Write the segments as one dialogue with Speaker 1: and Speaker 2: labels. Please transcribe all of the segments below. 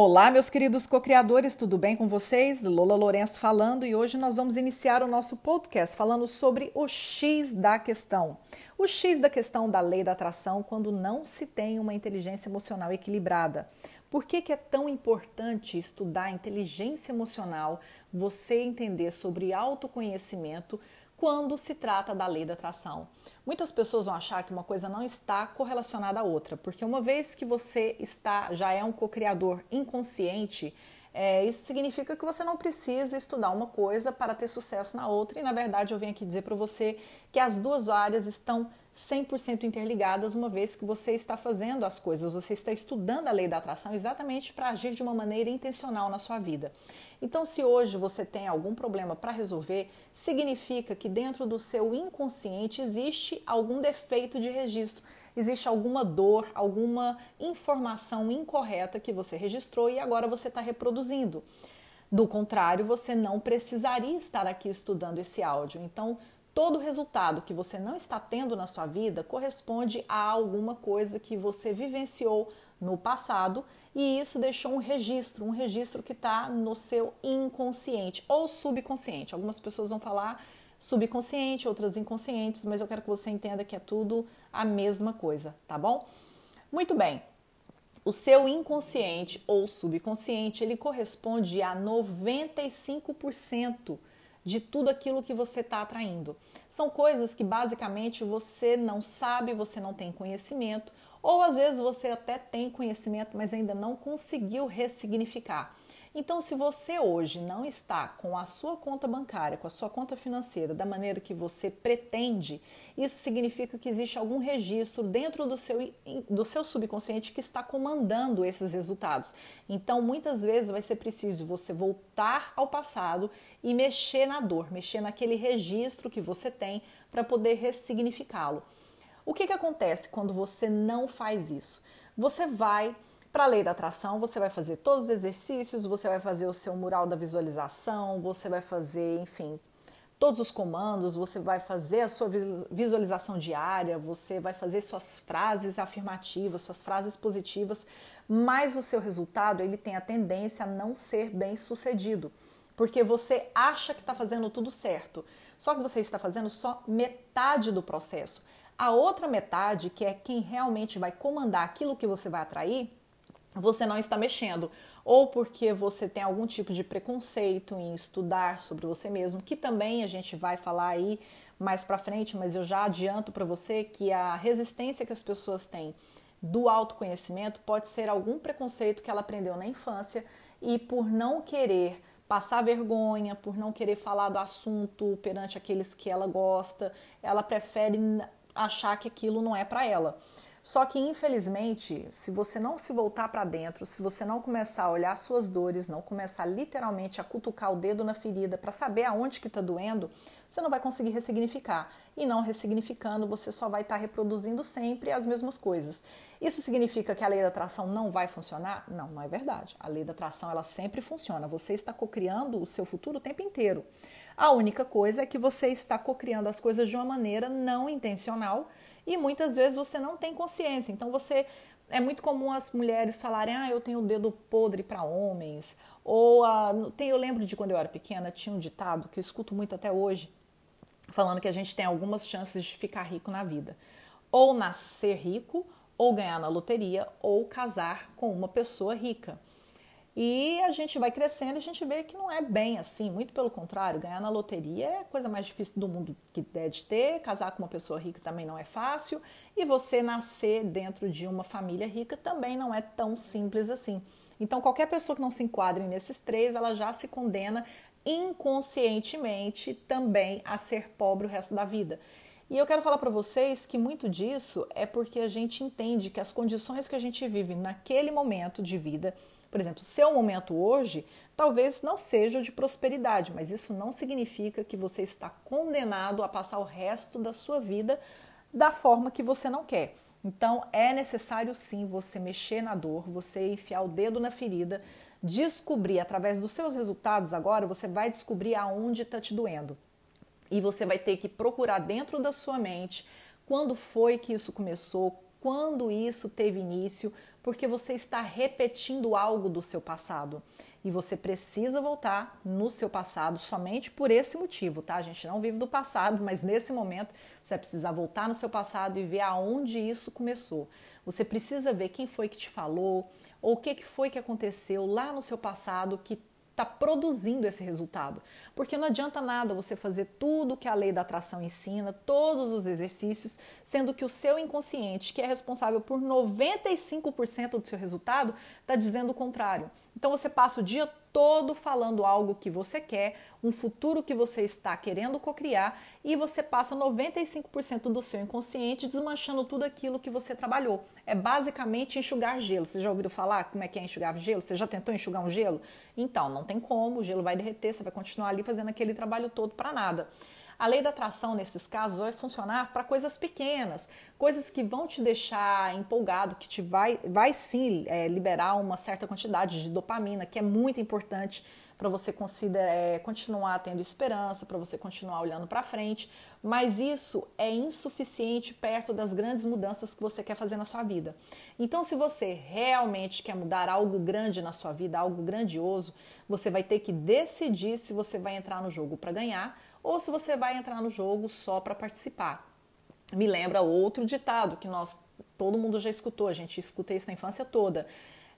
Speaker 1: Olá, meus queridos co-criadores, tudo bem com vocês? Lola Lourenço falando e hoje nós vamos iniciar o nosso podcast falando sobre o X da questão. O X da questão da lei da atração quando não se tem uma inteligência emocional equilibrada. Por que, que é tão importante estudar inteligência emocional, você entender sobre autoconhecimento? Quando se trata da lei da atração. Muitas pessoas vão achar que uma coisa não está correlacionada à outra, porque uma vez que você está já é um co-criador inconsciente, é, isso significa que você não precisa estudar uma coisa para ter sucesso na outra, e na verdade eu venho aqui dizer para você que as duas áreas estão 100% interligadas, uma vez que você está fazendo as coisas, você está estudando a lei da atração exatamente para agir de uma maneira intencional na sua vida. Então, se hoje você tem algum problema para resolver, significa que dentro do seu inconsciente existe algum defeito de registro, existe alguma dor, alguma informação incorreta que você registrou e agora você está reproduzindo. Do contrário, você não precisaria estar aqui estudando esse áudio. Então, todo resultado que você não está tendo na sua vida corresponde a alguma coisa que você vivenciou no passado e isso deixou um registro, um registro que está no seu inconsciente ou subconsciente. Algumas pessoas vão falar subconsciente, outras inconscientes, mas eu quero que você entenda que é tudo a mesma coisa, tá bom? Muito bem. O seu inconsciente ou subconsciente, ele corresponde a 95% de tudo aquilo que você está atraindo. São coisas que basicamente você não sabe, você não tem conhecimento, ou às vezes você até tem conhecimento, mas ainda não conseguiu ressignificar. Então, se você hoje não está com a sua conta bancária, com a sua conta financeira da maneira que você pretende, isso significa que existe algum registro dentro do seu, do seu subconsciente que está comandando esses resultados. Então, muitas vezes vai ser preciso você voltar ao passado e mexer na dor, mexer naquele registro que você tem para poder ressignificá-lo. O que, que acontece quando você não faz isso? Você vai para a lei da atração, você vai fazer todos os exercícios, você vai fazer o seu mural da visualização, você vai fazer, enfim, todos os comandos, você vai fazer a sua visualização diária, você vai fazer suas frases afirmativas, suas frases positivas, mas o seu resultado ele tem a tendência a não ser bem sucedido, porque você acha que está fazendo tudo certo, só que você está fazendo só metade do processo. A outra metade, que é quem realmente vai comandar aquilo que você vai atrair, você não está mexendo. Ou porque você tem algum tipo de preconceito em estudar sobre você mesmo, que também a gente vai falar aí mais para frente, mas eu já adianto para você que a resistência que as pessoas têm do autoconhecimento pode ser algum preconceito que ela aprendeu na infância e por não querer passar vergonha, por não querer falar do assunto perante aqueles que ela gosta, ela prefere achar que aquilo não é para ela. Só que, infelizmente, se você não se voltar para dentro, se você não começar a olhar suas dores, não começar literalmente a cutucar o dedo na ferida para saber aonde que está doendo, você não vai conseguir ressignificar. E não ressignificando, você só vai estar tá reproduzindo sempre as mesmas coisas. Isso significa que a lei da atração não vai funcionar? Não, não é verdade. A lei da atração ela sempre funciona. Você está cocriando o seu futuro o tempo inteiro. A única coisa é que você está cocriando as coisas de uma maneira não intencional e muitas vezes você não tem consciência. Então você é muito comum as mulheres falarem: "Ah, eu tenho o dedo podre para homens". Ou ah, tem, eu lembro de quando eu era pequena, tinha um ditado que eu escuto muito até hoje, falando que a gente tem algumas chances de ficar rico na vida. Ou nascer rico, ou ganhar na loteria, ou casar com uma pessoa rica. E a gente vai crescendo e a gente vê que não é bem assim, muito pelo contrário, ganhar na loteria é a coisa mais difícil do mundo que é de ter, casar com uma pessoa rica também não é fácil, e você nascer dentro de uma família rica também não é tão simples assim. Então, qualquer pessoa que não se enquadre nesses três, ela já se condena inconscientemente também a ser pobre o resto da vida. E eu quero falar para vocês que muito disso é porque a gente entende que as condições que a gente vive naquele momento de vida por exemplo, seu momento hoje talvez não seja de prosperidade, mas isso não significa que você está condenado a passar o resto da sua vida da forma que você não quer. Então é necessário sim você mexer na dor, você enfiar o dedo na ferida, descobrir através dos seus resultados agora, você vai descobrir aonde está te doendo. E você vai ter que procurar dentro da sua mente quando foi que isso começou, quando isso teve início, porque você está repetindo algo do seu passado. E você precisa voltar no seu passado somente por esse motivo, tá? A gente não vive do passado, mas nesse momento você vai precisar voltar no seu passado e ver aonde isso começou. Você precisa ver quem foi que te falou, ou o que foi que aconteceu lá no seu passado que está produzindo esse resultado. Porque não adianta nada você fazer tudo que a lei da atração ensina, todos os exercícios, sendo que o seu inconsciente, que é responsável por 95% do seu resultado, está dizendo o contrário. Então você passa o dia todo falando algo que você quer, um futuro que você está querendo cocriar e você passa 95% do seu inconsciente desmanchando tudo aquilo que você trabalhou. É basicamente enxugar gelo. Você já ouviu falar como é que é enxugar gelo? Você já tentou enxugar um gelo? Então, não tem como, o gelo vai derreter, você vai continuar ali fazendo aquele trabalho todo para nada. A lei da atração, nesses casos, vai funcionar para coisas pequenas, coisas que vão te deixar empolgado, que te vai, vai sim é, liberar uma certa quantidade de dopamina, que é muito importante para você considerar, é, continuar tendo esperança, para você continuar olhando para frente, mas isso é insuficiente perto das grandes mudanças que você quer fazer na sua vida. Então, se você realmente quer mudar algo grande na sua vida, algo grandioso, você vai ter que decidir se você vai entrar no jogo para ganhar ou se você vai entrar no jogo só para participar. Me lembra outro ditado que nós todo mundo já escutou, a gente escuta isso na infância toda.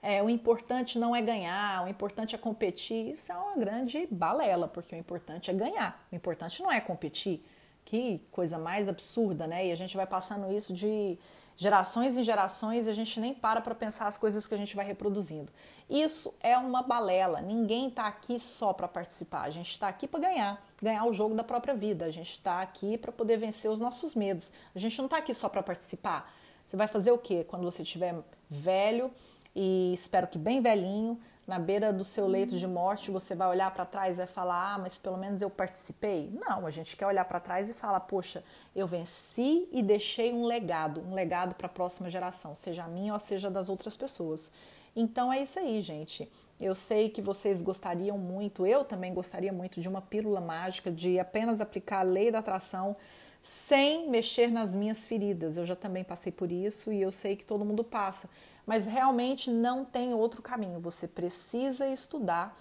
Speaker 1: É, o importante não é ganhar, o importante é competir. Isso é uma grande balela, porque o importante é ganhar, o importante não é competir. Que coisa mais absurda, né? E a gente vai passando isso de gerações em gerações e a gente nem para para pensar as coisas que a gente vai reproduzindo. Isso é uma balela. Ninguém está aqui só para participar. A gente está aqui para ganhar, ganhar o jogo da própria vida. A gente está aqui para poder vencer os nossos medos. A gente não está aqui só para participar. Você vai fazer o quê quando você estiver velho e espero que bem velhinho, na beira do seu leito de morte, você vai olhar para trás e vai falar: "Ah, mas pelo menos eu participei". Não, a gente quer olhar para trás e falar: "Poxa, eu venci e deixei um legado, um legado para a próxima geração, seja a minha ou seja das outras pessoas". Então é isso aí, gente. Eu sei que vocês gostariam muito, eu também gostaria muito de uma pílula mágica, de apenas aplicar a lei da atração sem mexer nas minhas feridas. Eu já também passei por isso e eu sei que todo mundo passa mas realmente não tem outro caminho. Você precisa estudar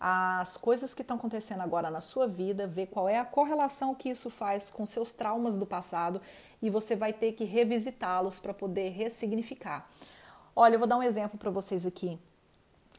Speaker 1: as coisas que estão acontecendo agora na sua vida, ver qual é a correlação que isso faz com seus traumas do passado e você vai ter que revisitá-los para poder ressignificar. Olha, eu vou dar um exemplo para vocês aqui.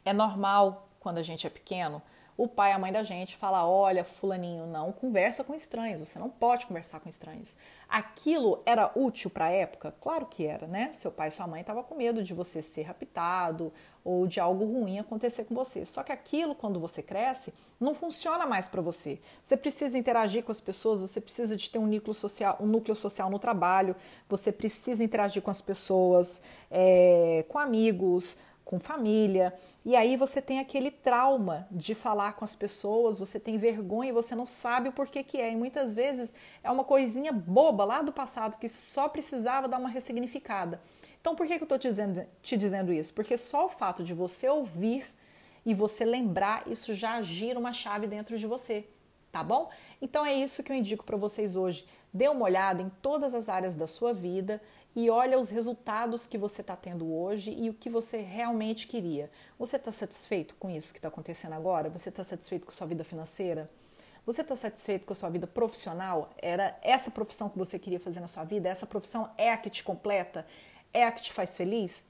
Speaker 1: É normal quando a gente é pequeno o pai e a mãe da gente fala: olha, fulaninho, não conversa com estranhos, você não pode conversar com estranhos. Aquilo era útil para a época? Claro que era, né? Seu pai e sua mãe estavam com medo de você ser raptado ou de algo ruim acontecer com você. Só que aquilo, quando você cresce, não funciona mais para você. Você precisa interagir com as pessoas, você precisa de ter um núcleo social, um núcleo social no trabalho, você precisa interagir com as pessoas, é, com amigos com família. E aí você tem aquele trauma de falar com as pessoas, você tem vergonha e você não sabe o porquê que é. E muitas vezes é uma coisinha boba lá do passado que só precisava dar uma ressignificada. Então por que, que eu estou dizendo, te dizendo isso? Porque só o fato de você ouvir e você lembrar, isso já gira uma chave dentro de você, tá bom? Então é isso que eu indico para vocês hoje. Dê uma olhada em todas as áreas da sua vida e olha os resultados que você está tendo hoje e o que você realmente queria. Você está satisfeito com isso que está acontecendo agora? Você está satisfeito com sua vida financeira? Você está satisfeito com a sua vida profissional? Era essa profissão que você queria fazer na sua vida? Essa profissão é a que te completa? É a que te faz feliz?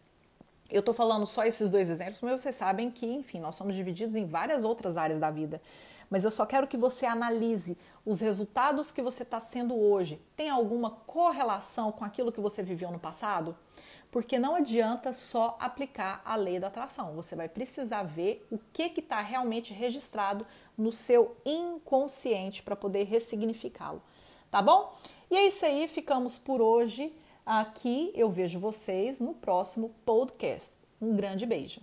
Speaker 1: Eu estou falando só esses dois exemplos, mas vocês sabem que, enfim, nós somos divididos em várias outras áreas da vida mas eu só quero que você analise os resultados que você está sendo hoje. Tem alguma correlação com aquilo que você viveu no passado? Porque não adianta só aplicar a lei da atração. Você vai precisar ver o que está realmente registrado no seu inconsciente para poder ressignificá-lo. Tá bom? E é isso aí, ficamos por hoje aqui. Eu vejo vocês no próximo podcast. Um grande beijo.